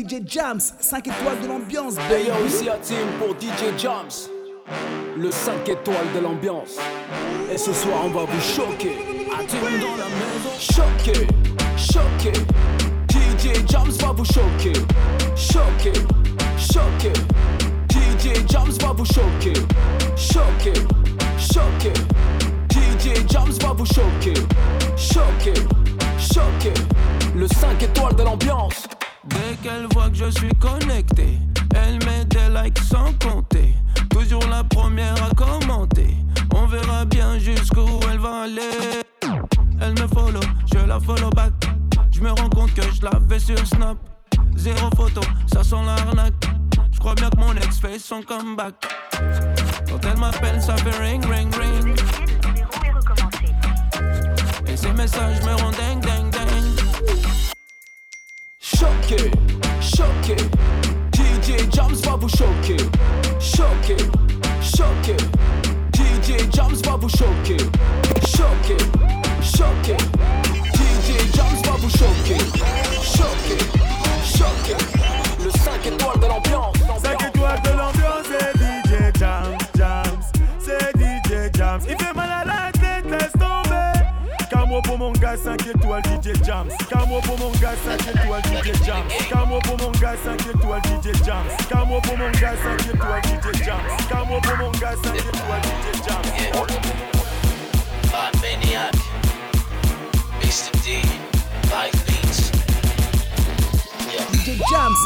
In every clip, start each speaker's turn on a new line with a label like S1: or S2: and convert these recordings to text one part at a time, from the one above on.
S1: DJ Jams, 5 étoiles de l'ambiance.
S2: Hey aussi à team pour DJ Jams, le 5 étoiles de l'ambiance. Et ce soir, on va vous choquer. À team dans la maison, choquer, choquer. DJ Jams va vous choquer, choquer, choquer. DJ Jams va vous choquer, choquer, choquer. DJ Jams va vous choquer, choquer, choquer. Le 5 étoiles de l'ambiance.
S3: Dès qu'elle voit que je suis connecté, elle met des likes sans compter. Toujours la première à commenter. On verra bien jusqu'où elle va aller. Elle me follow, je la follow back. Je me rends compte que je l'avais sur Snap. Zéro photo, ça sent l'arnaque. Je crois bien que mon ex fait son comeback. Quand elle m'appelle, ça fait ring, ring, ring. Et ces messages me rendent ding, ding, ding.
S2: Choqué, choqué. DJ Jams va vous choquer. Choqué, choqué. DJ Jams va vous choquer. Choqué, choqué. DJ Jams va vous choquer. Choqué, choqué. Le 5 étoiles
S4: pour mon gars, 5 étoiles, DJ Jams. Camo pour mon gars, 5 étoiles, DJ Jams. Camo pour mon gars, 5 étoiles, DJ Jams. Camo pour mon gars, 5 étoiles, DJ Jams. Camo pour mon gars, 5 étoiles, DJ Jams.
S5: Bad Maniac, Mr. D, Live Beats.
S1: DJ Jams.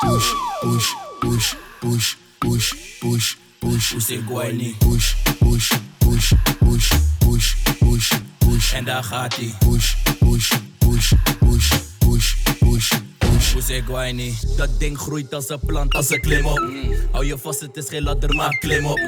S6: Push, push, push, push, push, push, push.
S7: Usigwani.
S6: Push, push, push, push, push, push, push.
S7: En daar gaat hij.
S6: Push, push, push, push, push, push, push.
S7: Usigwani. Dat ding groeit als een plant, als een klim op. Hou je vast, het is geen ladder, maar klim op.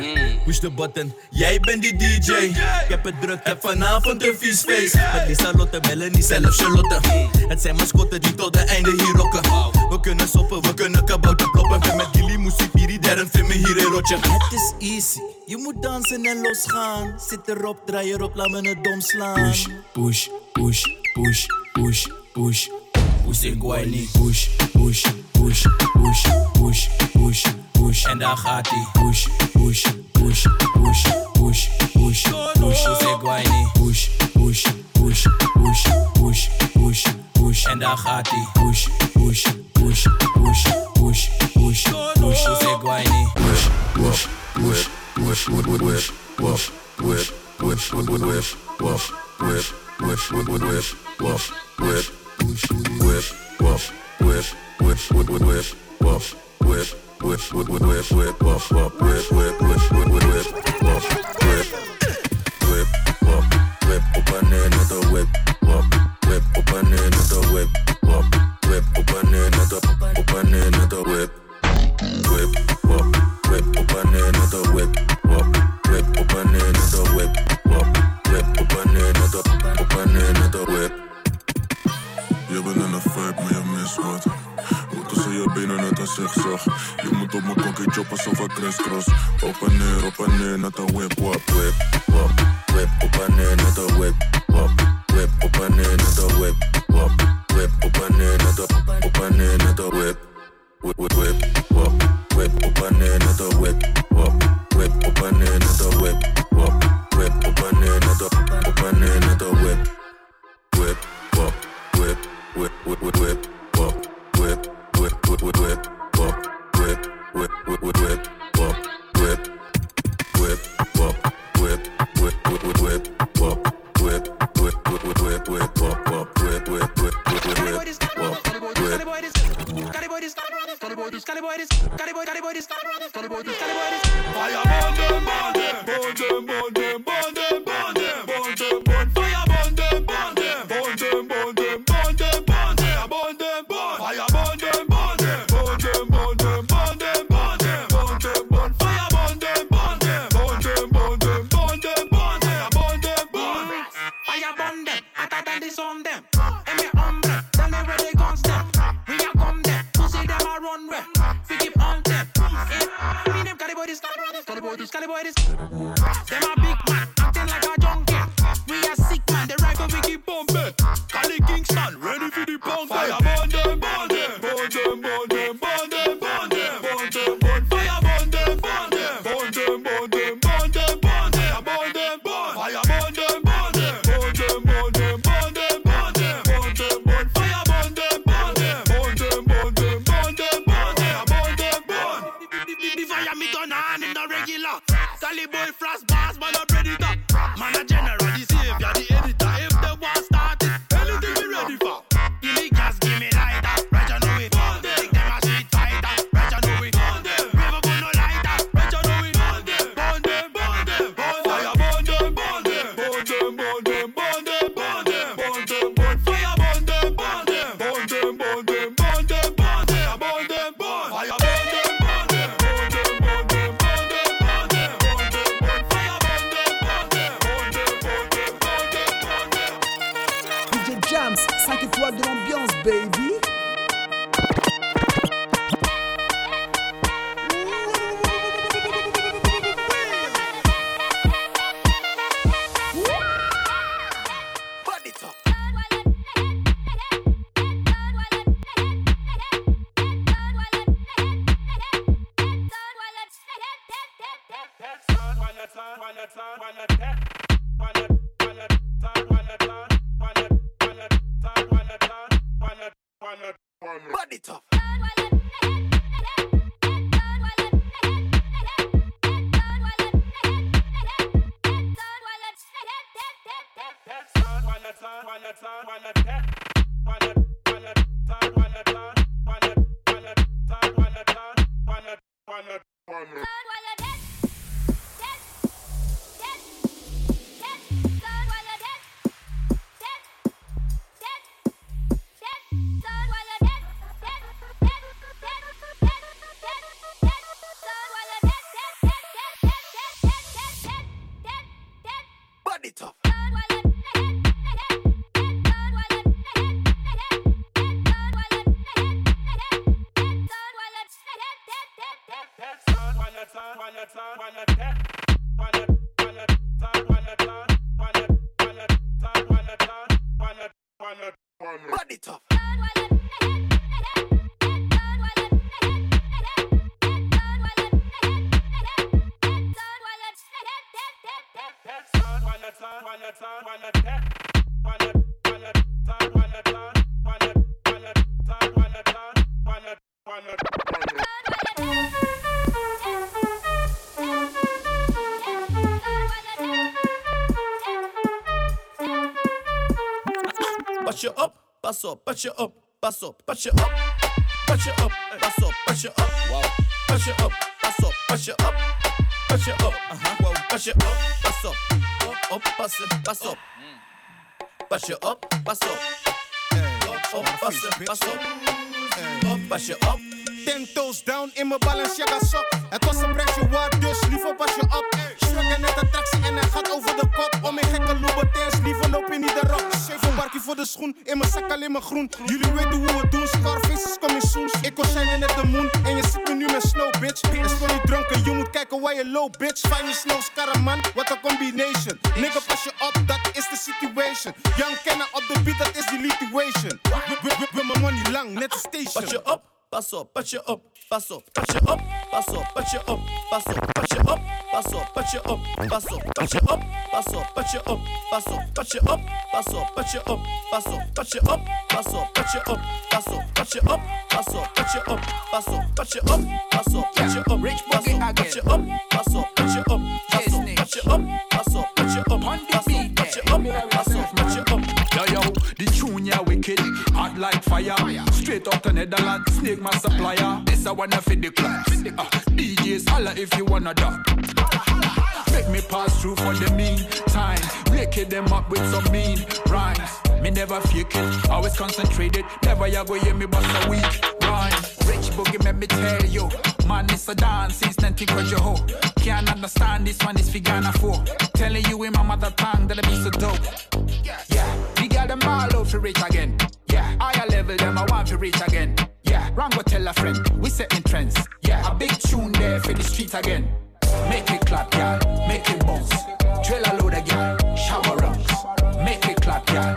S7: Push de button, jij bent die DJ. Ik heb het druk, heb vanavond een vies feest. Met Lisa Lotte, Melanie, zelfs Charlotte. Het zijn mascotten die tot de einde hier rocken. We kunnen soppen, we kunnen kabouter kloppen. Ben met Gilly, muziek, Piri, derde, vind me hier een rotje. Het is easy, je moet dansen en losgaan. Zit erop, draai erop, laat me het dom slaan.
S6: Push, push, push, push, push, push. Push, push, push, push, push, push, push.
S7: En daar gaat hij.
S6: Push, push, push, push, push, push, push.
S7: Usigwani.
S6: Push, push, push, push, push, push, push.
S7: En daar gaat
S6: push, push, wish would would
S7: wish
S6: wash wish wish would would wish wash wish wish would would wish wash wish wish wish wash wish wish would would wish wash wish wish would would wish wish wash wish wish wish would would wish wash wish whip whip whip open it the whip whip whip open it een
S8: zigzag. Je moet op mijn kokkie choppen alsof ik crisscross. Op en neer, op en neer, net een whip, wap.
S6: Whip, whip op en neer met een whip, wop,
S9: patch you up, pass up, patch you up, patch you up, pass up, patch you up, wow, patch you up, pass up, patch you up, patch you up, uh huh, wow, patch you up, pass up, up, up, pass it, pass up, patch you up, pass up, up, up, pass it, pass up, up,
S10: je low, bitch. Fijn je snow, man, what a combination. Nigga, pas je op, dat is de situation. Young Kenna op de beat, dat is die litigation. With mijn money lang, net een station.
S9: Patch you up, pass up, patch you up, pass up, patch you up, pass up, patch you up, pass up, patch you up, pass up, patch you up, pass up, patch you up, pass up, patch you up, pass up, patch you up, pass up, patch you up, pass up, patch you up, pass up, patch you up, pass up, patch you up, pass up, patch you up, pass up, patch you up,
S11: Straight out to Netherlands, snake my supplier. This I wanna fit the class. Uh, DJs, holla if you wanna dub. Make me pass through for the meantime. Waking them up with some mean rhymes. Me never fake it, always concentrated. Never ya go hear me bust a weak rhyme. Rich boogie, let me tell you. Man, it's a dance since 90 cause you ho. Can't understand this one is Figana 4. Telling you in my mother tongue that I be so dope. Yeah, got them all out to reach again. Yeah, higher level them I want to reach again. Yeah, Rango tell a friend, we setting trends. Yeah, a big tune there for the streets again. Make it clap, yeah, make it bounce. Drill a load yeah, shower rungs. Make it clap, yeah,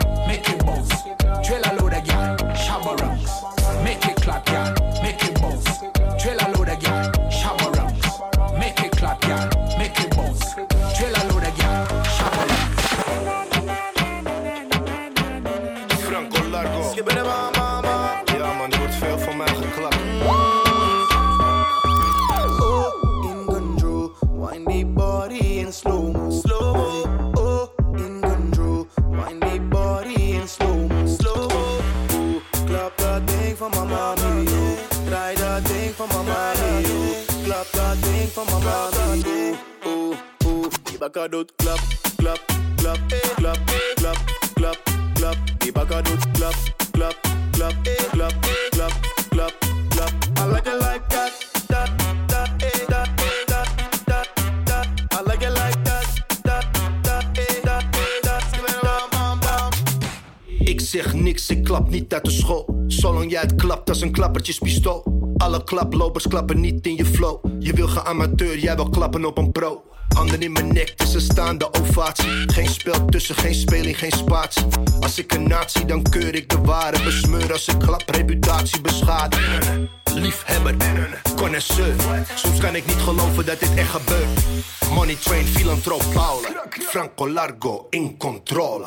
S4: my mommy, yo. Oeh, oeh, die bakka doet klap, klap, klap, klap, klap, klap, klap. Die bakka doet klap, klap, klap, klap, klap, klap, klap. I like it like that,
S12: zeg niks, ik klap niet uit de school. Zolang jij het klapt als een klappertjespistool. Alle klaplopers klappen niet in je flow. Je wil gaan amateur, jij wil klappen op een pro. Handen in mijn nek, is een staande ovatie. Geen spel tussen, geen speling, geen spatie. Als ik een nazi, dan keur ik de ware. Besmeur als ik klap, reputatie beschadig. Liefhebber, connoisseur. Soms kan ik niet geloven dat dit echt gebeurt. Money train, filantroop, Paula. Franco Largo, in controle.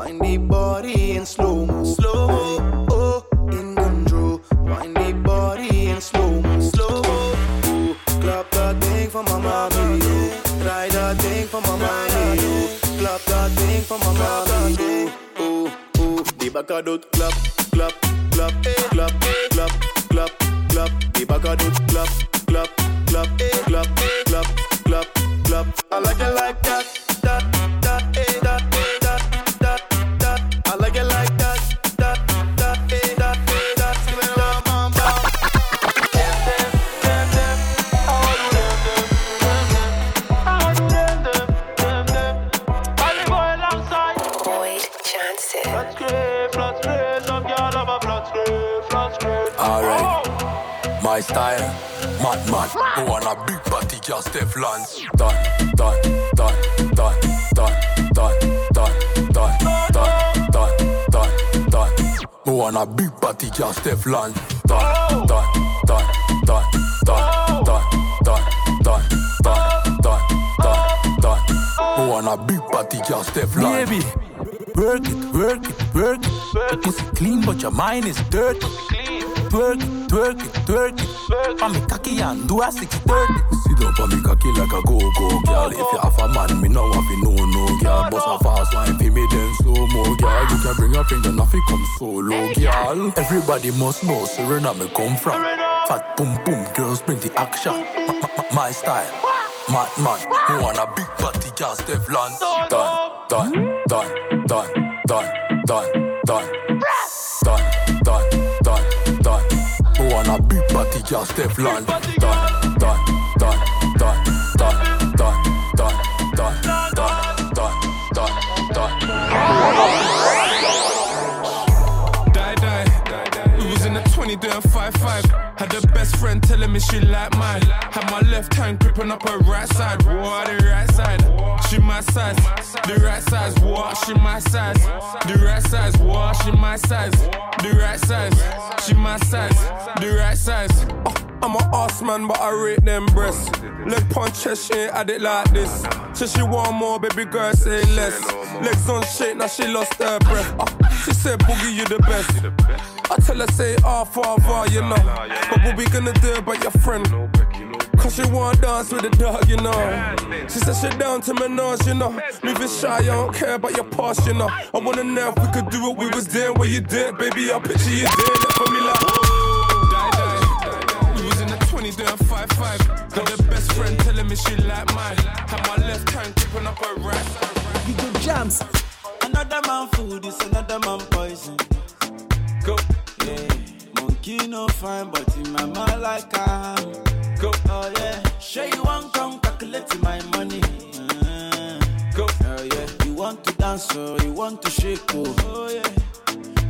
S4: Wind body in slow mo, slow. Oh, in control. Wind body in slow mo, slow. Oh, clap that thing for my mommy. Oh, try that thing for my mommy. Oh, clap that thing for my mommy. Oh, oh, oh. The back a clap, clap, clap, clap, clap, clap, clap. The back a clap, clap, clap, clap, clap, clap, clap. I like it like that.
S13: Mad man. I want a big body, just Teflon. Done, done, done, done, done, done, done, done, done, done, done, done. I want a big body, just Teflon. Done, done, done, done, done, done, done, done, done, done, done, done. I want a big body, just Teflon.
S14: Baby, work it, work it, work it. Your pussy clean, but your mind is dirty twerk it, twerk it, twerk it. On me cocky and do a 630.
S13: Sit up for me cocky like a go-go, girl. If you have a man, me now have you no-no, girl. Bust a fast line, pay me then slow-mo, girl. You can bring your friend, nothing come solo, girl. Everybody must know Serena me come from. Fat boom boom, girls bring the action. My style, mad man. You want a big party, girl, Stefan. Done, done, done, done, done, done, done. You want a big body girl Teflon. Done, done, done, done, done, done, done, done, done, done, done, done.
S14: Die, die. We was in the 20 doing 5-5. Had the best friend telling me she like mine. Had my left hand gripping up her right side. What my size. The right size. She my size. The right size. She my size. The right size. She my size. The right size. Oh, I'm a ass man, but I rate them breasts. Leg punch chest, she ain't had it like this. So she want more, baby girl, say less. Legs on shake, now she lost her breath. Oh, she said, Boogie, you the best. I tell her, say, ah, father, you know. But what we gonna do about your friend? Cause she wanna dance with the dog, you know. She said she down to Menage, you know. Moving shy, I don't care about your past, you know. I wanna know if we could do what we was doing, what you did, baby. I picture you doing it for me like. Die, die. We was in the 20 doing 5-5. Got the best friend telling me she like mine. Had my left hand gripping up her right side.
S1: DJ Jams.
S15: Another man food is another man poison. Go, yeah. Monkey no fine, but in my mind like I'm. Go, oh yeah. Sure you want come calculate my money. Uh, go, oh yeah. You want to dance, oh, you want to shake, oh, oh yeah.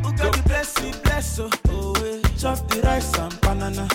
S15: Who got the bless me, bless, oh, oh yeah. Chop the rice and banana,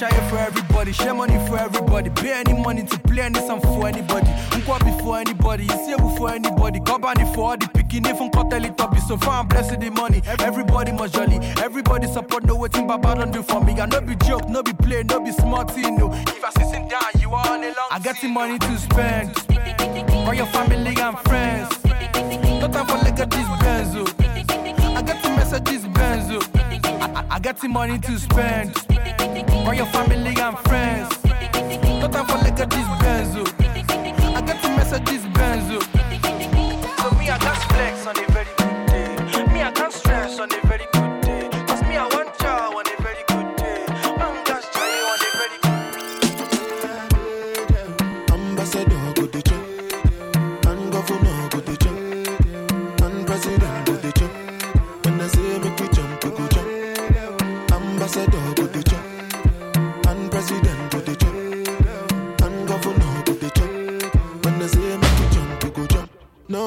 S16: shine for
S17: everybody, share money for everybody. Pay any money to play any song for anybody. Nkwa before anybody, you see before anybody. Company for all the picking, even cartel it up. So far, I'm blessed the money. Everybody must jolly, everybody support. No waiting, Baba don't do for me. I no be joke, no be play, no be smarty, no. If I down, you are on a long. I got the money to spend. For your family and friends. No time for legacies, Benzo. I got the messages, Benzo. I, I, got some money to spend on your family and friends. No time for look at this benzo. I got to message this benzo. So me, I just flex on
S16: it.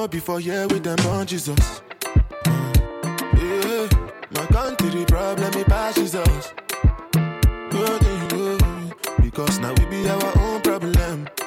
S16: no be for here with them on Jesus. Yeah, my country problem it pass Jesus. Because now we be our own problem.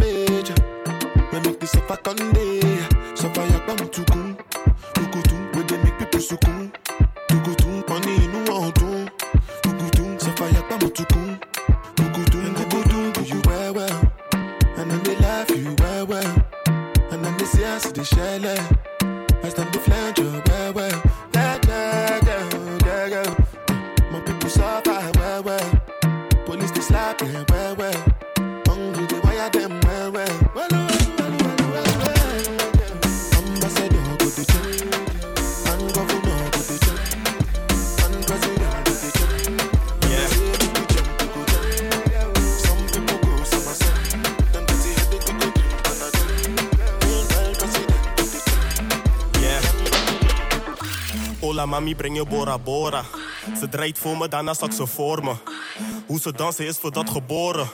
S16: major. We make this suffer Conde. Suffer ya yakbam tukun. Tukutun, we dey make people sukun.
S18: Tukutun, money inu ọdun. Tukutun, suffer ya yakbam tukun. Tukutun, tukutun, do you well well. And then they laugh you well well. And then they see us,
S19: they share mami, breng je Bora Bora. Ze draait voor me, daarna zak ze voor me. Hoe ze dansen is voor dat geboren.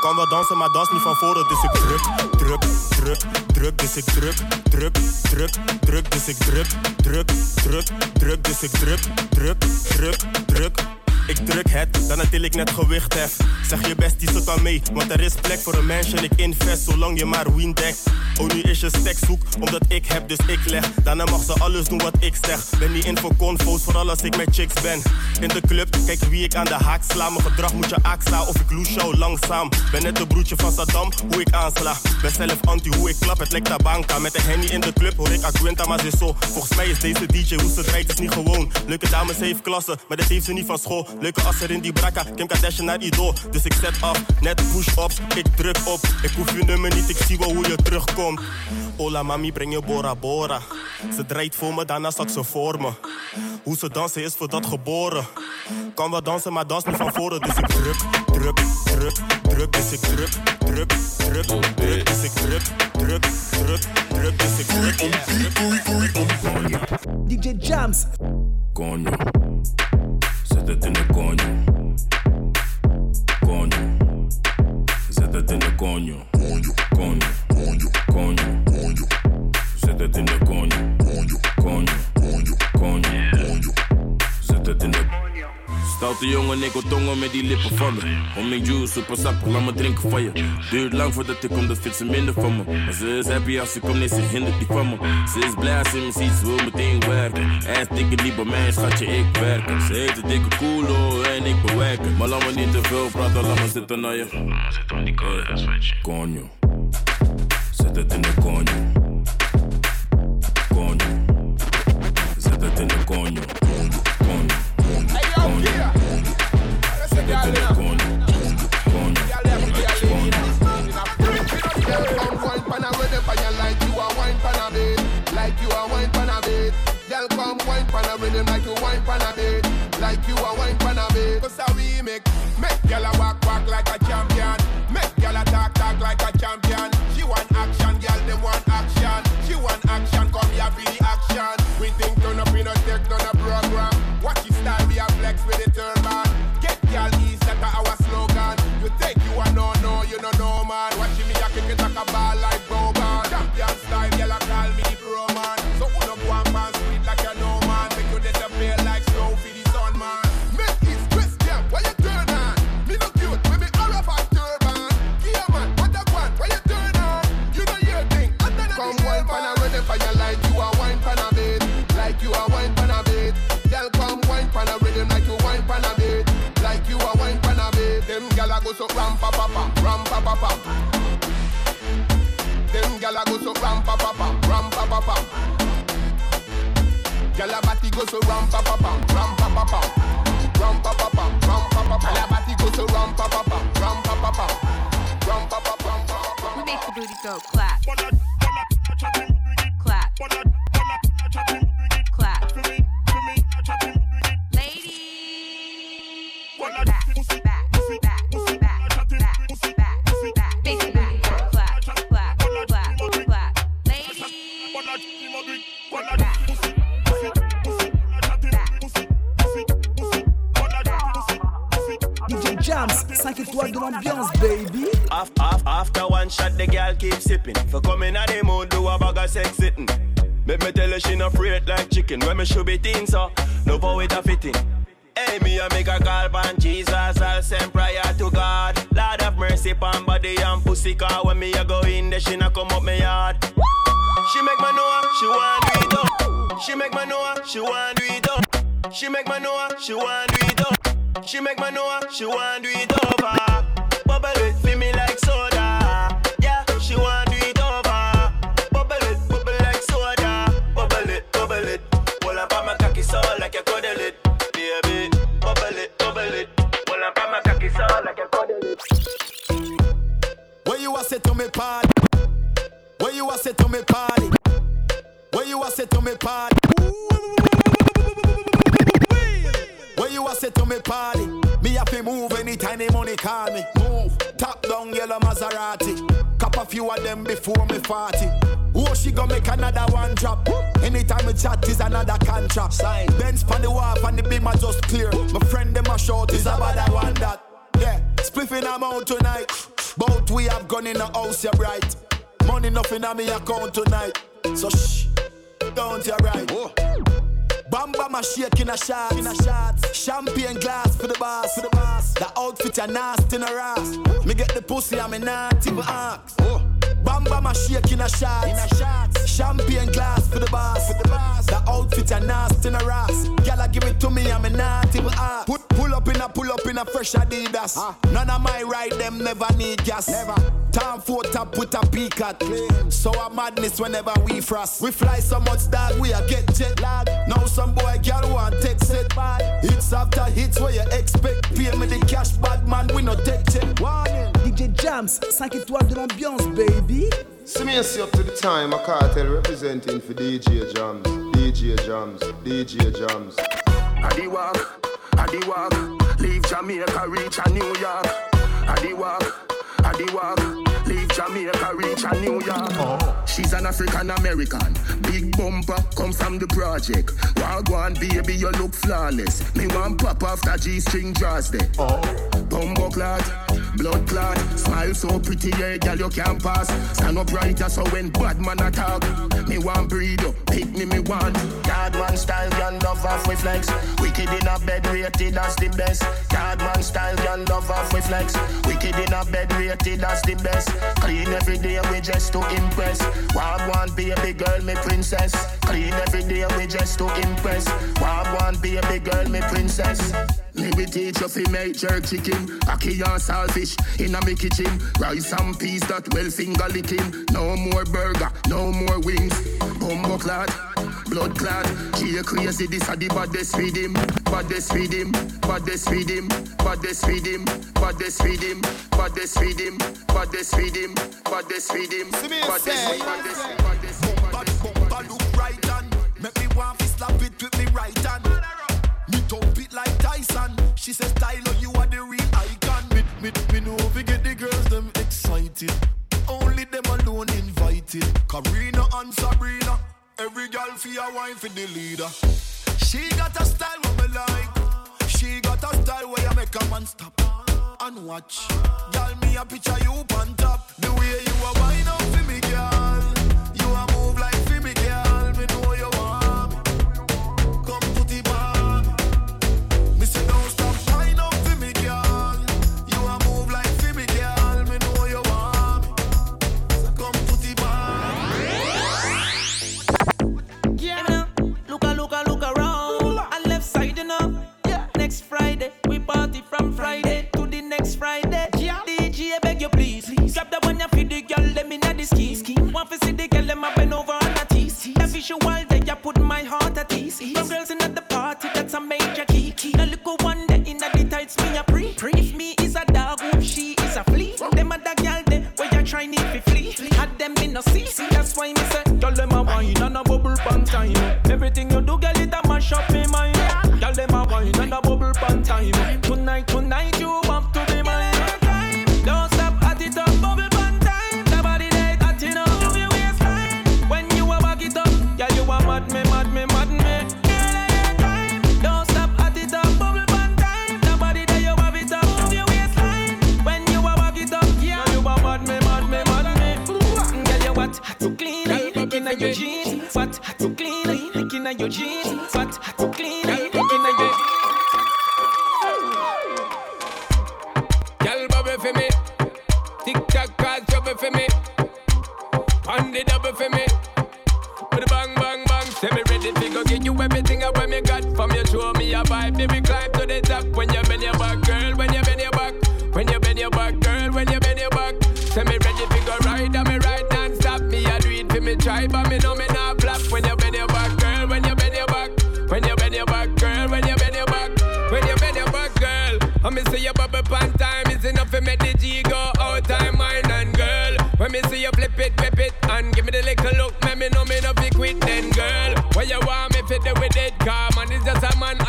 S19: Kan wel dansen, maar dans niet van voren. Dus ik druk, druk, druk, druk. Dus ik druk, druk, druk, druk. Dus ik druk, druk, druk, druk. Dus ik druk, druk, druk, druk. Ik druk het, dan ik net gewicht hef. Zeg je best, die zit dan mee, want er is plek voor een mensje en ik invest zolang je maar win dekt. Oh, nu is je stek zoek, omdat ik heb, dus ik leg. Daarna mag ze alles doen wat ik zeg. Ben niet in voor vooral als ik met chicks ben. In de club, kijk wie ik aan de haak sla. Mijn gedrag moet je aksla, of ik loes jou langzaam. Ben net een broertje van Saddam, hoe ik aansla. Ben zelf anti, hoe ik klap, het lijkt banka. Met een henny in de club hoor ik Aguenta, maar ze zo. Volgens mij is deze DJ, hoe ze draait, is niet gewoon. Leuke dames heeft klasse, maar dit heeft ze niet van school. Leuke asser in die brakka, Kim Kardashian naar Idol. Dus ik zet af, net push-ups, ik druk op. Ik hoef je nummer niet, ik zie wel hoe je terugkomt. Hola mami, breng je Bora Bora. Ze draait voor me, daarna zak ze voor me. Hoe ze dansen is voor dat geboren. Kan wel dansen, maar dans niet van voren. Dus ik druk, druk, druk, druk. Dus ik druk, druk, druk, druk. Dus ik druk, druk, druk, druk. Dus ik druk, druk.
S1: DJ Jams.
S20: Coño. Zet het in de coño. Coño. Het in de coño. Coño. Coño. Coño. Coño. Zet het in de coño. Coño. Coño. Coño. Coño. Zet het in de
S21: Stoute jongen, ik wil tongen met die lippen van me. Om mijn juice, super sappig, laat me drinken van je. Duurt lang voordat ik kom, dat vindt ze minder van me. Maar ze is happy als ze komt, nee, ze hindert die van me. Ze is blij als ze me ziet, ze wil meteen werken. Is dikke die bij mij, schatje, ik werk. Ze heeft een dikke koelo en ik bewerken. Maar laat me niet te veel praten, laat me zitten naar je. Zit aan die code, dat is
S20: coño. Zet het in de coño.
S22: Like you a wine pan a bed. Girl, come wine pan a rhythm like you wine pan a so ram pa pa pa, ram pa pa pa. Them gyal a go so ram pa pa pa, ram pa pa pa. Gyal a body go so ram pa pa pa, ram pa pa pa. Ram pa pa pa, ram pa pa pa. Gyal a body go so ram pa pa pa, ram pa pa pa. Ram pa pa pa, ram pa pa pa.
S23: Make the booty go clap. Clap. Clap.
S1: De baby.
S24: Af, af, after one shot, the girl keep sipping. For coming at the mood, do a bag of sex sitting. Make me tell her she not afraid like chicken. When me should be thin, so no power it a fitting. Hey, me a make a call pan Jesus, I'll send prayer to God. Lord have mercy pan body and pussy car. When me a go in there, she not come up me yard. She make me know she want do it up. She make me know she want do it up. She make me know she want do it up. She make me know she want do it over. Party. Me
S25: have to move anytime the money call me. Move. Top down yellow Maserati. Cop a few of them before me 40. Oh, she gonna make another one drop. Anytime we chat is another contract. Sign. Benz pan the wharf and the beam are just clear. My friend them a short is about that one that. Yeah, spliffing I'm out tonight. Both we have gone in the house, you bright. Money nothing on me account tonight. So shh, don't you right. Bam bam a shake in a shot, in a shot. Champagne glass for the boss, for the boss. The outfit a nasty in a ass. Me get the pussy and me not even ask. Bam bam a shake in a shot, in a shot. Champagne glass for the boss, for the boss. The outfit a nasty in a ass. Gyal give it to me and me not even ask. Put pull up in a pull up in a fresh Adidas. Ah. None of my ride them never need gas. Never. Time for top with a peak at. So a madness whenever we frost. We fly so much dog we a get jet lag. Now some boy girl want take set bad. Hits after hits where you expect. Pay me the cash bad man we no take check. Warning.
S26: DJ Jams, 5 étoiles de l'ambiance, baby.
S27: See me see up to the time, a cartel representing for DJ Jams, DJ Jams, DJ Jams.
S12: I the walk, I the walk, leave Jamaica, reach a New York. I the walk, I the walk, leave Jamaica, reach a New York. She's an African American, big bumper, come from the project. Wagwan baby, you look flawless. Me want pop after G string draws there. Bumbo clot, blood clot, smile so pretty, yeah, girl you can't pass. Stand up brighter so when bad man attack, me want breed up, pick me me want. Card man style, girl love off with flex. Wicked in a bed rated as the best. Card man style, girl love off with flex. Wicked in a bed rated as the best. Clean every day we just to impress. a big girl, me princess. Clean every day we just to impress. a big girl, me princess. Me we teach you fi make jerk chicken, ackee and saltfish in a me kitchen. Rice and peas that well finger licking. No more burger, no more wings. Bumbo clot, blood clot. She a crazy, this a the baddest feed him, baddest feed him, baddest feed him, baddest feed him, baddest feed him, baddest feed him, baddest feed him, baddest feed him, baddest, baddest, baddest.
S25: Bumper look right on. Make me want to slap it with me right hand. Me top it like Tyson. She says, Tyler, you are the real icon. Me, me, me know we get the girls them excited. Only them alone invited. Karina and Sabrina. Every girl for a wine for the leader. She got a style what me like. She got a style where you make a man stop and watch. Girl, me a picture you on top. The way you a wine up for me, girl.
S28: Friday, we party from Friday to the next Friday. Yeah. DJ, I beg you please. Grab the one you feed the girl, let me know the ski. Want to see the girl, them a bend over on a tease. The visual day, I put my heart at ease. From girls in at the party, that's a major key. The little one day in the tights, me a pre. If me is a dog, who she is a flea. Them other girl, they where you try need to flee. Had them in no see, that's why me say, girl them a wine and a bubble pan time. Everything you do, girl, it a mash up me mind. Girl them a wine and a bubble pan time. Tonight, tonight you have to be mine. Don't stop at it up, bubble pan time. The body they hot, you know. Move your waistline. When you a back it up, yeah you a mad me, mad me, mad me. Girl, I ain't time. Don't stop at it up, bubble pan time. The body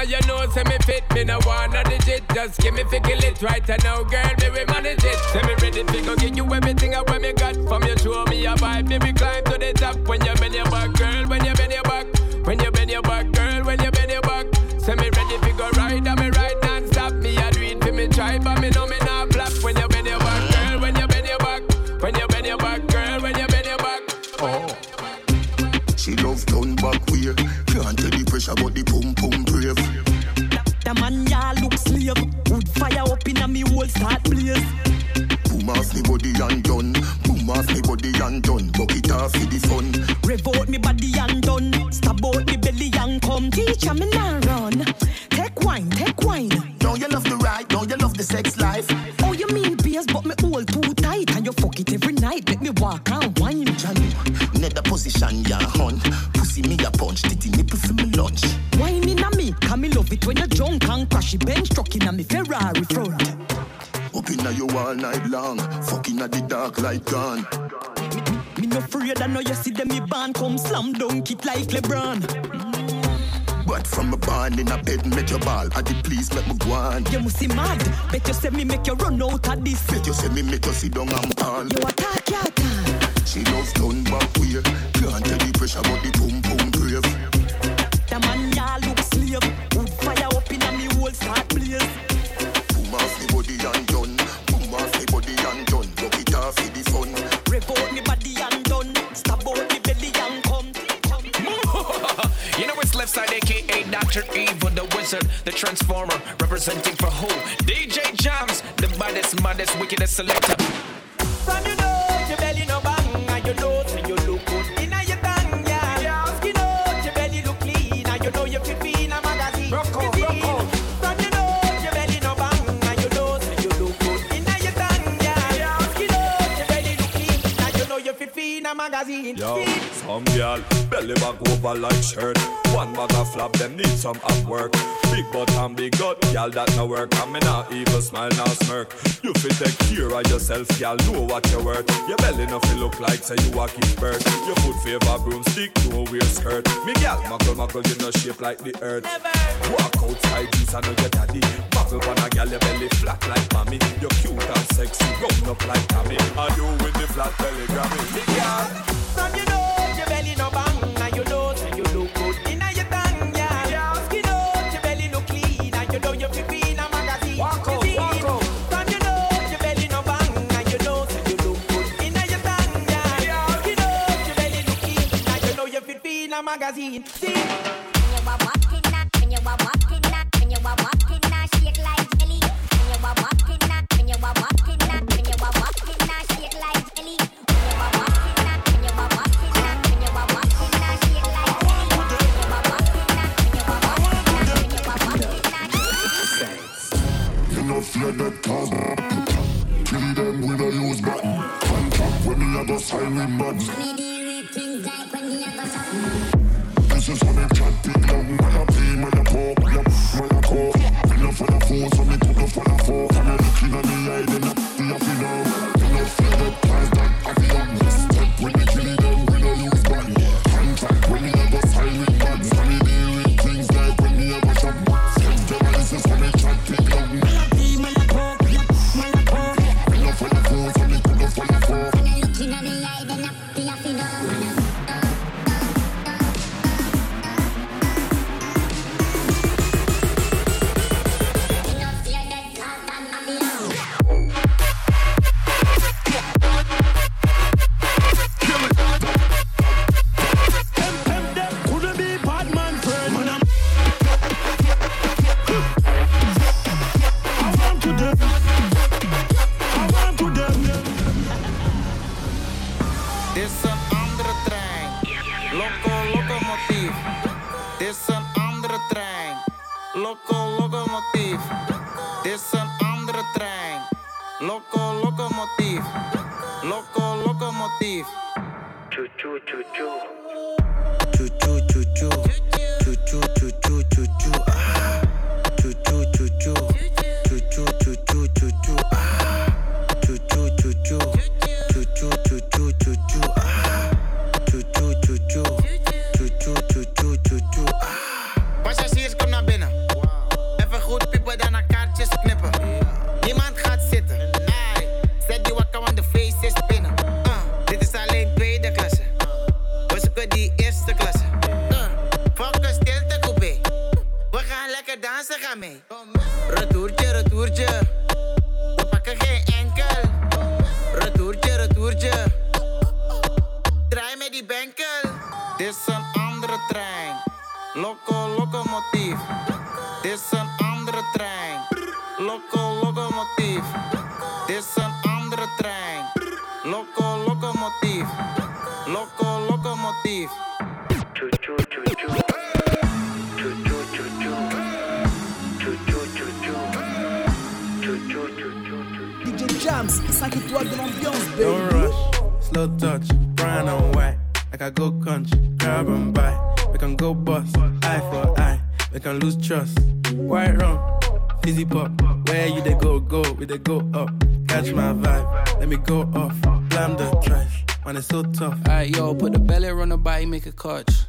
S28: you
S29: know,
S14: say me fit, me no want no digit. Just give me fickle it right and now, girl, me we manage it. Say me ready to go get you everything I want me got. From you show me a vibe, we climb to the top. When you're in your back,
S30: tell the pum pum brave.
S31: The man ya look slave. Wood fire up in a me whole start blaze.
S30: Boom off me body and done. Boom off me body and done. Bucket off for the fun.
S31: Rev out me body and done. Stab out me belly and come. Teacher me now run. Take wine, take wine.
S30: Don't you love the ride? Don't you love the sex life?
S31: Oh, you mean beers, but me all too tight. And you fuck it every night. Let me walk and crash bench truck in a me Ferrari front.
S30: Up inna you all night long. Fucking at the dark light gone.
S31: Me no afraid I know you see them me band come slam dunk it like LeBron.
S30: But from a barn in a bed, make your ball. At the please make me go on.
S31: You must be mad. Bet you say me make you run out of this.
S30: Bet you say me make you sit down and ball.
S31: You attack your time.
S30: She love turn back way. Can't tell the pressure, but the pum pum brave.
S31: The man ya look slave. Start blaze.
S30: Boom off me body and done. Boom off me body and done. Bucket off for the fun.
S31: Rev out me body and done. Stab out me belly and come.
S32: You know it's left side, aka Dr. Evil, the wizard, the transformer, representing for who? DJ Jams, the baddest, maddest, wickedest selector.
S28: From you know magazine.
S20: Yo,
S28: See?
S20: some girl, belly back over like shirt. One bag of flap, them need some up work. Big butt and big gut, y'all that no work. And me not even smile, now smirk. You fit take care of yourself, y'all know what you worth. Your belly no feel look like say you a give birth. Your foot favor broomstick, no wear skirt. Me gal, muckle muckle, you no shape like the earth. Walk outside, juice, I know your daddy. Buckle on a gal, your belly flat like mommy. You're cute and sexy, round up like Tammy. And you with the flat belly grammy. Me gal.
S28: From you know your belly no bang and you know you look good inna your tongue, yeah. Skin out your belly look clean and you know you fit in a magazine.
S32: Walk
S28: You
S32: out,
S28: see?
S30: Contract when me
S28: fizzy pop. Where you they go, go, we they go up. Catch my vibe, let me go off. Blam the trash, man, it's so tough.
S33: Alright, yo, put the belly on the body, make a catch.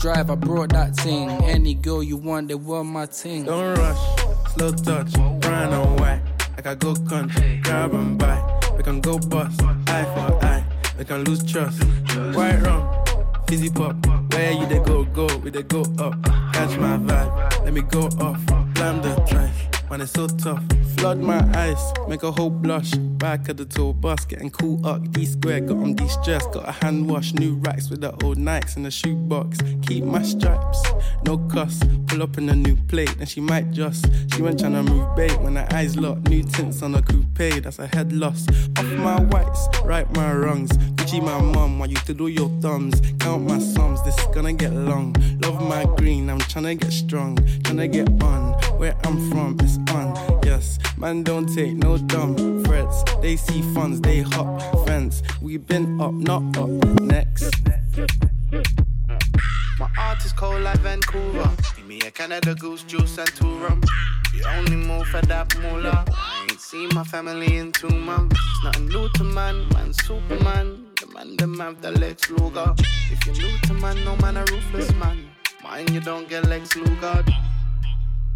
S33: drive, I brought that thing. Any girl you want, they want my thing.
S28: Don't rush, slow touch, white. Like I go country, grab and buy. We can go bust, eye for eye. We can lose trust. White rum, fizzy pop. Where you they go, go, we they go up. Catch my vibe, let me go off. Blam the trash, man, it's so tough. Flood my eyes, make a whole blush. Back at the tour bus, getting cool up. D square, got on de stress. Got a hand wash, new racks with the old Nikes in the shoebox. Keep my stripes, no cuss. Pull up in a new plate, then she might just. She went tryna move bait when her eyes locked. New tints on a coupe, that's a head loss. Off my whites, right my wrongs. Gucci my mum, while you do your thumbs. Count my sums, this is gonna get long. Love my green, I'm tryna get strong. Tryna get on, where I'm from, it's on. Yes, man, don't take no dumb threats. They see funds, they hop fence. We been up, not up. Next.
S4: My art is cold like Vancouver. Give me a Canada goose juice and two rum. You only move for that moolah. I ain't seen my family in two months. It's Nothing new to man, man, Superman. The man, them have the Lex Luger. If you're new to man, no man, a ruthless man. Mind you don't get Lex Luger.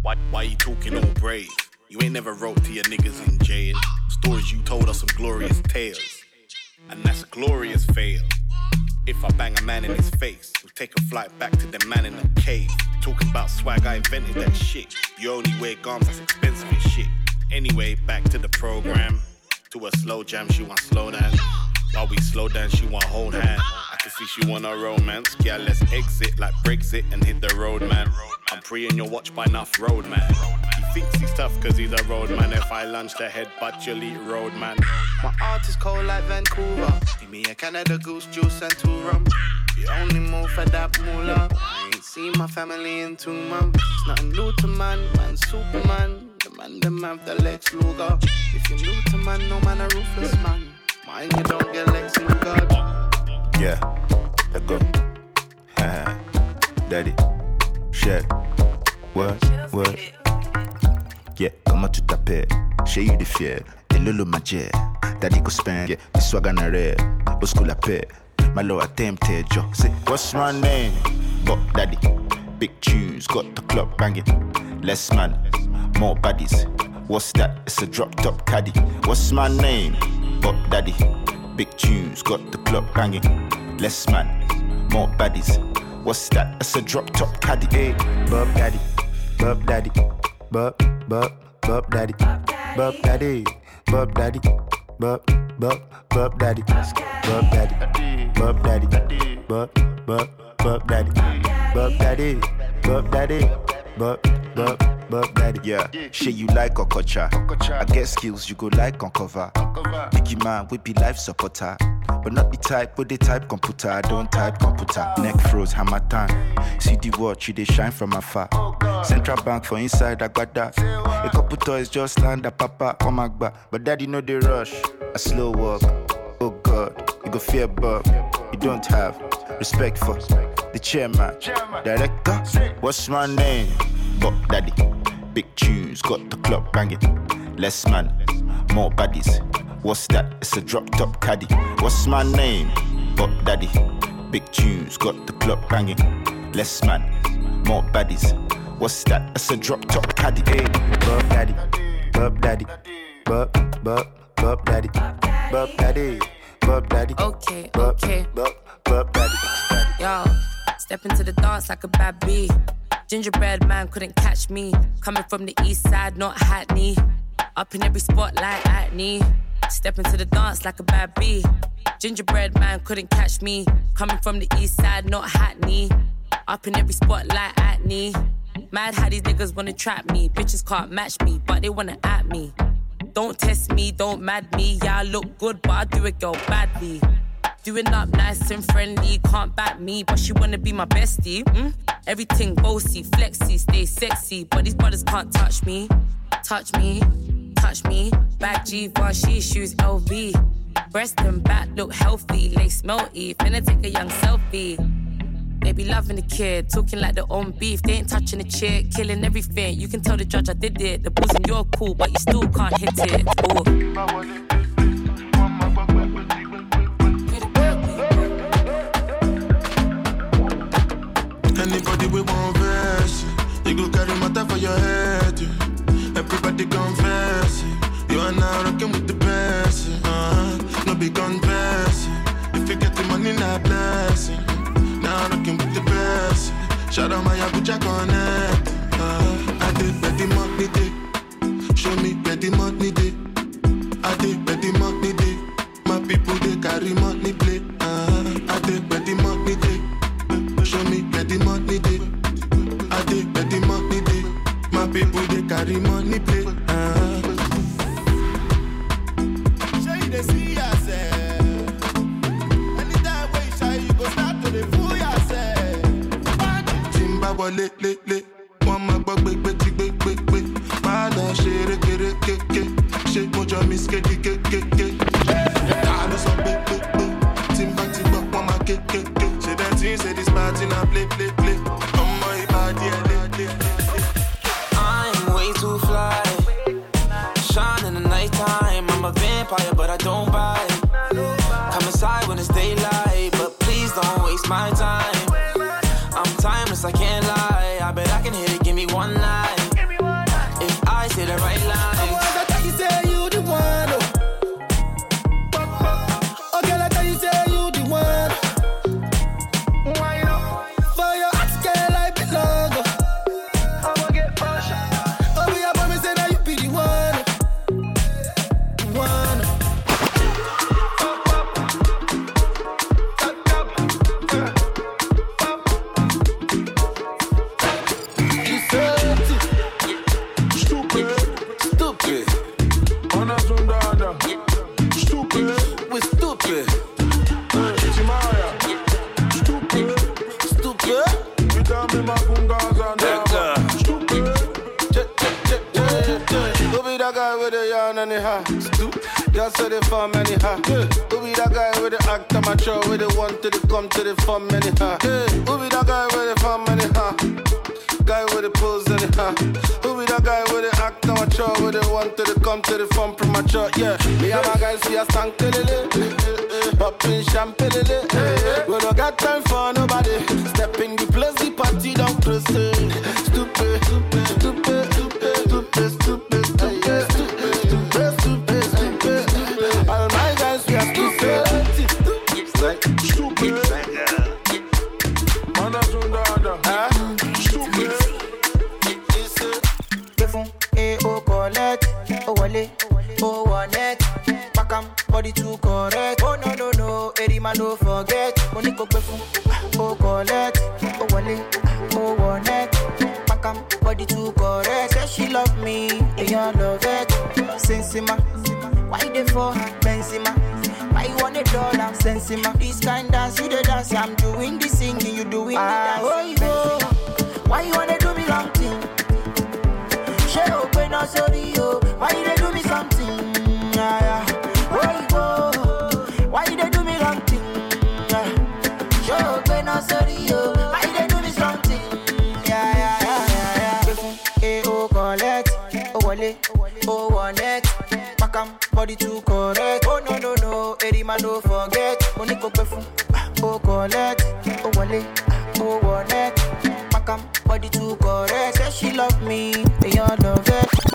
S34: Why, why you talking all brave? You ain't never wrote to your niggas in jail. Stories you told us some glorious tales. And that's a glorious fail. If I bang a man in his face, we'll take a flight back to the man in the cave. Talking about swag, I invented that shit. You only wear gums, that's expensive as shit. Anyway, back to the program. To a slow jam, she want slow down. While we slow down, she want hold hand. I can see she want a romance. Yeah, let's exit like Brexit and hit the road, man. I'm pre in your watch by enough road, man. He thinks he's tough cause he's a road man. If I lunch the head, but you'll eat road, man.
S4: My art is cold like Vancouver. Give me a Canada goose juice and two rum. You only move for that moolah. I ain't seen my family in two months. It's Nothing new to man, man, Superman. The man, them have the Lex Luger. If you're new to man, no man, a ruthless man. Mine, you don't get Lex Luger.
S35: Yeah, let go. Daddy, shed. What, what? Yeah, comment tu t'appelles? Chez you the fier, et le le magie. Daddy go spend, yeah, the swag on the red. Au school la paix, my low attempted, yo. Say, what's my name? But daddy, big tunes, got the club banging. Less man, more baddies. What's that? It's a drop top caddy. What's my name? But daddy, big tunes, got the club banging. Less man, more baddies. What's that? It's a drop top caddy. Eh? Hey, Bob daddy, Bob daddy, Bob, Bob, Bob daddy, Bob daddy, Bob daddy, Bob, Bob, Bob daddy, Bob daddy, Bob daddy, Bob, Bob, Bob daddy, Bob daddy, Bob daddy, Bob, Bob, Bob daddy. Yeah, shit you like Okocha. I get skills you go like on cover. Biggie man, we be life supporter. But not the type, but the type computer. I don't type computer. Neck froze, hammer time. See the watch, you they shine from afar. Central bank for inside I got that. A couple toys just land a papa on my back. But daddy know the rush. A slow walk. Oh God, you go fear Bob. You don't have respect for the chairman. Director, what's my name? But daddy, big tunes, got the club banging. Less man, more baddies. What's that? It's a drop top caddy. What's my name? Bob Daddy. Big tunes, got the club banging. Less man, more baddies. What's that? It's a drop top caddy. Hey, Bob Daddy, Bob Daddy, Bob, Bob, Bob Daddy, Bob Daddy, Bob Daddy.
S16: Okay, okay.
S35: Bob, Bob Daddy.
S16: Yo, step into the dance like a bad bee. Gingerbread man couldn't catch me. Coming from the east side, not Hackney. Up in every spot like Acne. Step into the dance like a bad bee. Gingerbread man couldn't catch me. Coming from the east side, not Hackney. Up in every spot like Acne. Mad how these niggas wanna trap me. Bitches can't match me, but they wanna at me. Don't test me, don't mad me. Yeah, I look good, but I do it girl badly. Doing up nice and friendly, can't back me, but she wanna be my bestie. Mm? Everything bossy, flexy, stay sexy, but these brothers can't touch me. Touch me, touch me. Back G, she shoes LV. Breast and back look healthy, lace melty. Finna take a young selfie. They be loving the kid, talking like their own beef. They ain't touching the chick, killing everything. You can tell the judge I did it. The bosom, in your cool, but you still can't hit it. Ooh.
S36: Girl say the
S30: farm anyhow. Who be that guy with the act with the one come to the? Who be that guy with the farm? Guy with the pose. Who be that guy with the act amateur with the one come to the? Yeah, me and my guys we a stank lele, popping champagne. We don't got time for nobody. Step in the place, the party don't proceed.
S37: 018 Pack am, body too correct. Oh no no no, Eddie man don't forget. Money go perfume, oh collect. Oh wale, oh wallet Pack am, body too correct. Say she love me, they all love it.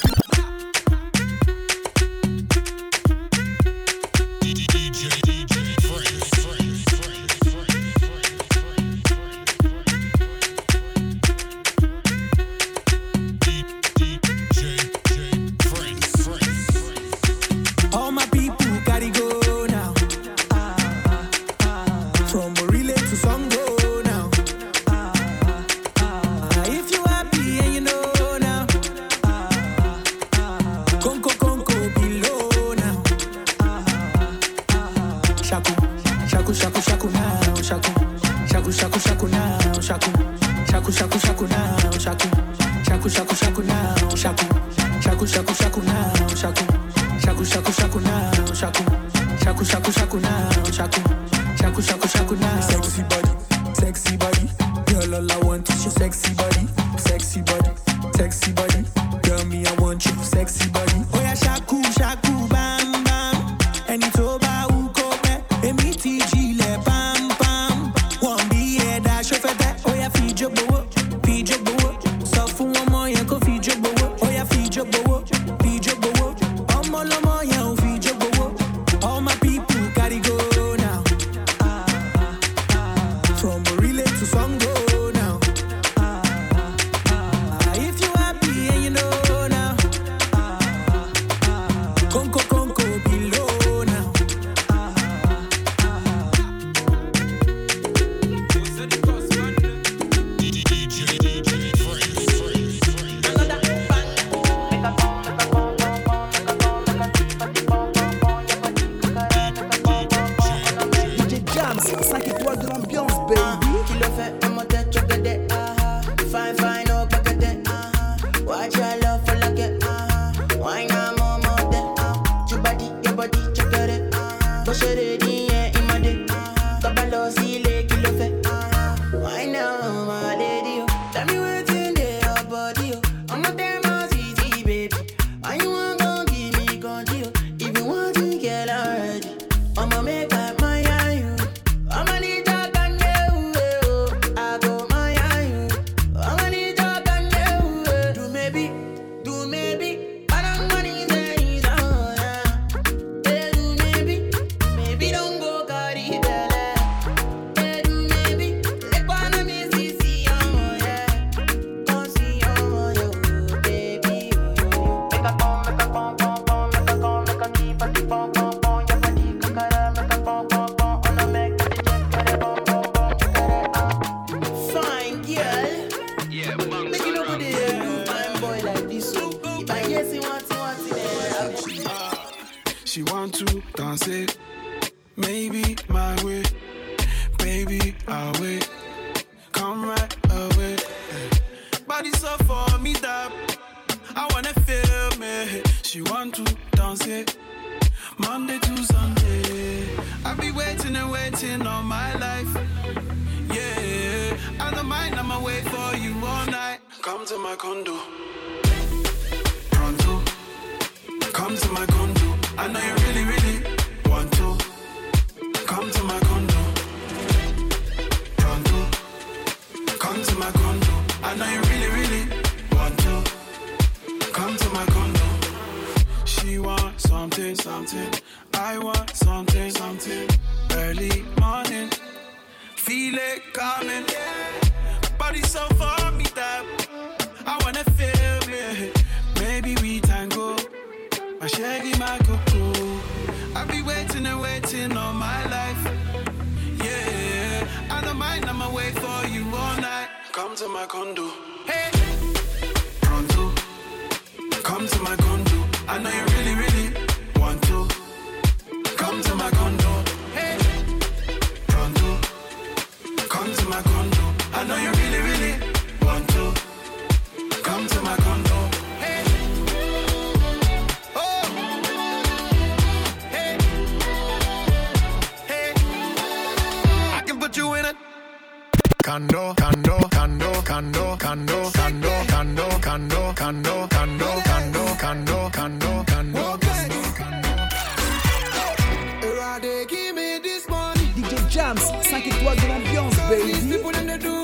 S38: my
S26: condo. Pronto, come to my condo. I know you really, really want to. Come to my condo. Pronto, come to my condo. I know you really, really want to. Come to my condo. She wants something, something. I want something, something. Early morning, feel it coming. Yeah. Body so far. me. My shaggy, my cuckoo. I be waiting and waiting all my life. Yeah, I don't mind, I'ma wait for you all night. Come to my condo. Hey, pronto. Come to my condo. I know you're. Kando, Kando, Kando,
S1: Kando, Kando, Kando, Kando, Kando, Kando, Kando, Kando, Kando, Kando, Kando,
S30: Kando. Give me this money.
S26: DJ Jams, 5 étoiles de l'ambiance, baby.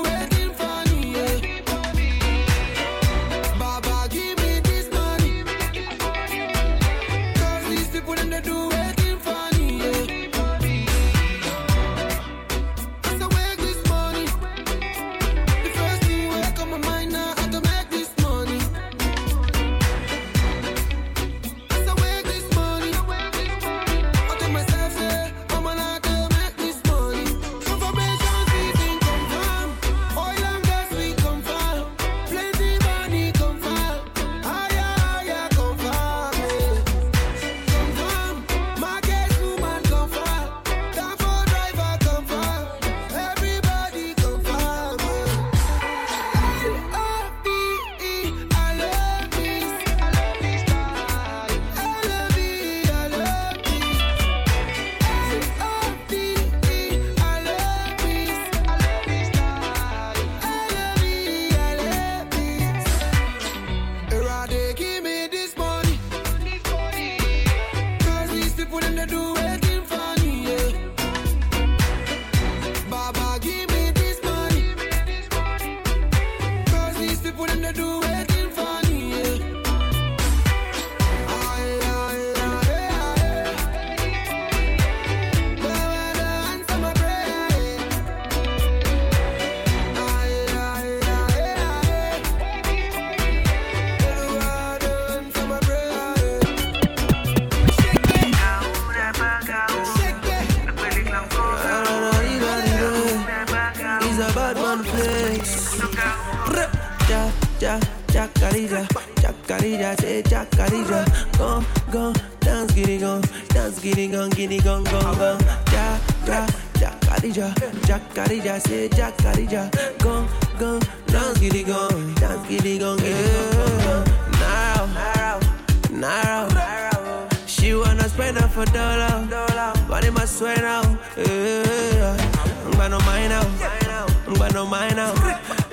S30: Mind now.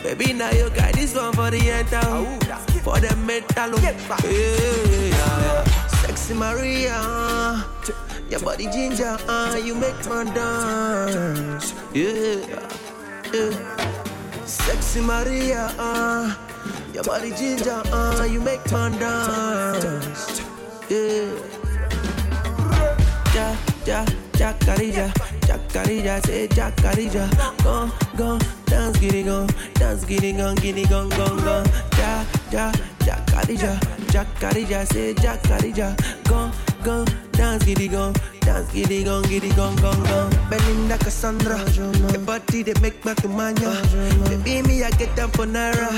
S15: Baby, now you got this one for the enter, for the metal. Yeah, yeah. Sexy Maria, your body ginger, uh, you make my dance. Yeah, yeah. Sexy Maria, uh, your body ginger, uh, you make my dance. Yeah. Ja, ja, jacarija, Jacarilla, say jacarilla. go go, dance, giddy, go, Dance, giddy, go, giddy, go, go go, Ja, ja, jacarilla jacarija, say jacarija. Go, go, dance, giddy go, dance, giddy go, giddy go, go, go. Belinda Cassandra, the body they make back to mania. Baby, me I get them for naira.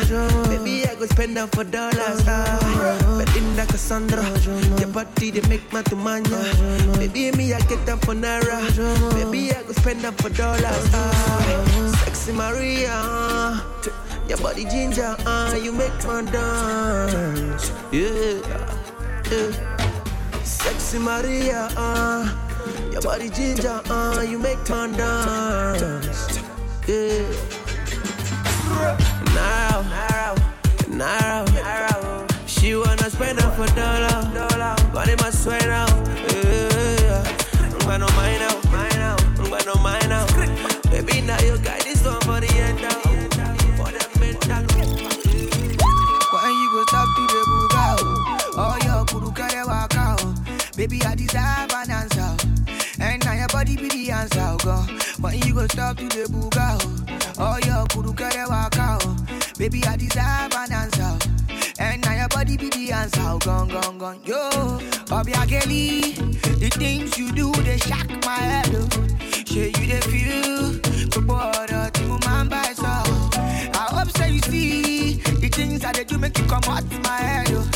S15: Baby, I go spend them for dollars. Ah. Belinda Cassandra, the body they make my to mania. Baby, me I get them for naira. Baby, I go spend them for dollars. Ah. Sexy Maria, your body ginger, ah, you make my dance. Yeah, yeah. Sexy Maria, uh, your body ginger, uh, you make my dance. Yeah. Now, now, she wanna spend her for dollar, but it must swear now. Yeah. But no mind now, mind now, but no mind now. Baby, now you got this one for the end now.
S30: Baby, I deserve an answer, and now your body be the answer, oh God. When you go stop to the buga, oh, oh your kuru kare waka, oh. Baby, I deserve an answer, and now your body be the answer, oh gone, gone, gone. Yo, Bobby Kelly, the things you do they shock my head. Oh. Say you they feel, but what to my by so. I hope so you see the things that they do make you come out my head, oh.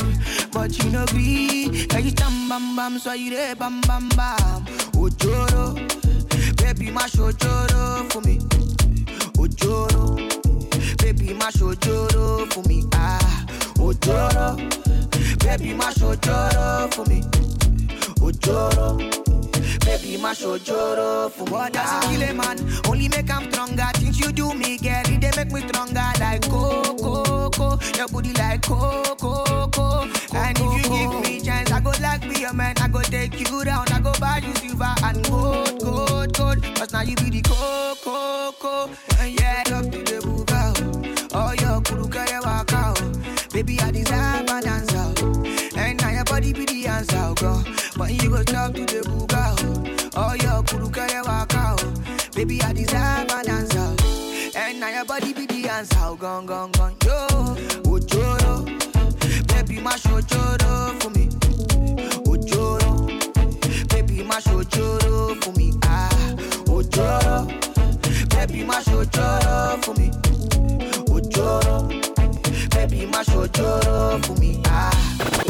S30: But you know be, can you stand bam bam so you there bam bam bam. Ojoro, baby mash ojoro for me. Ojoro, baby mash ojoro for me. Ah, ojoro, baby mash ojoro for me. Ojoro, baby my show for does kill a man? Only make I'm stronger. Things you do me, girl, it they make me stronger. Like coco, coco, your booty like coco, coco. And if you give me chance, I go like be a man. I go take you down. I go buy you silver and gold, gold, gold. Cause now you be the coco, coco. And yeah, up to the buga. Oh, your kuruka, ya waka. Baby, I deserve an answer. Body be the answer, girl. But you go talk to the buga. oh. Oh, your kuruka, ya waka. oh. Baby, I deserve an answer. And now your body be the answer, oh, gone, gone, gone. Yo, ojoro. Baby, my ojoro for me. Ojoro. Baby, my ojoro for me. Ah, ojoro. Baby, my ojoro for me. Ojoro. Baby, my ojoro for me. Ah.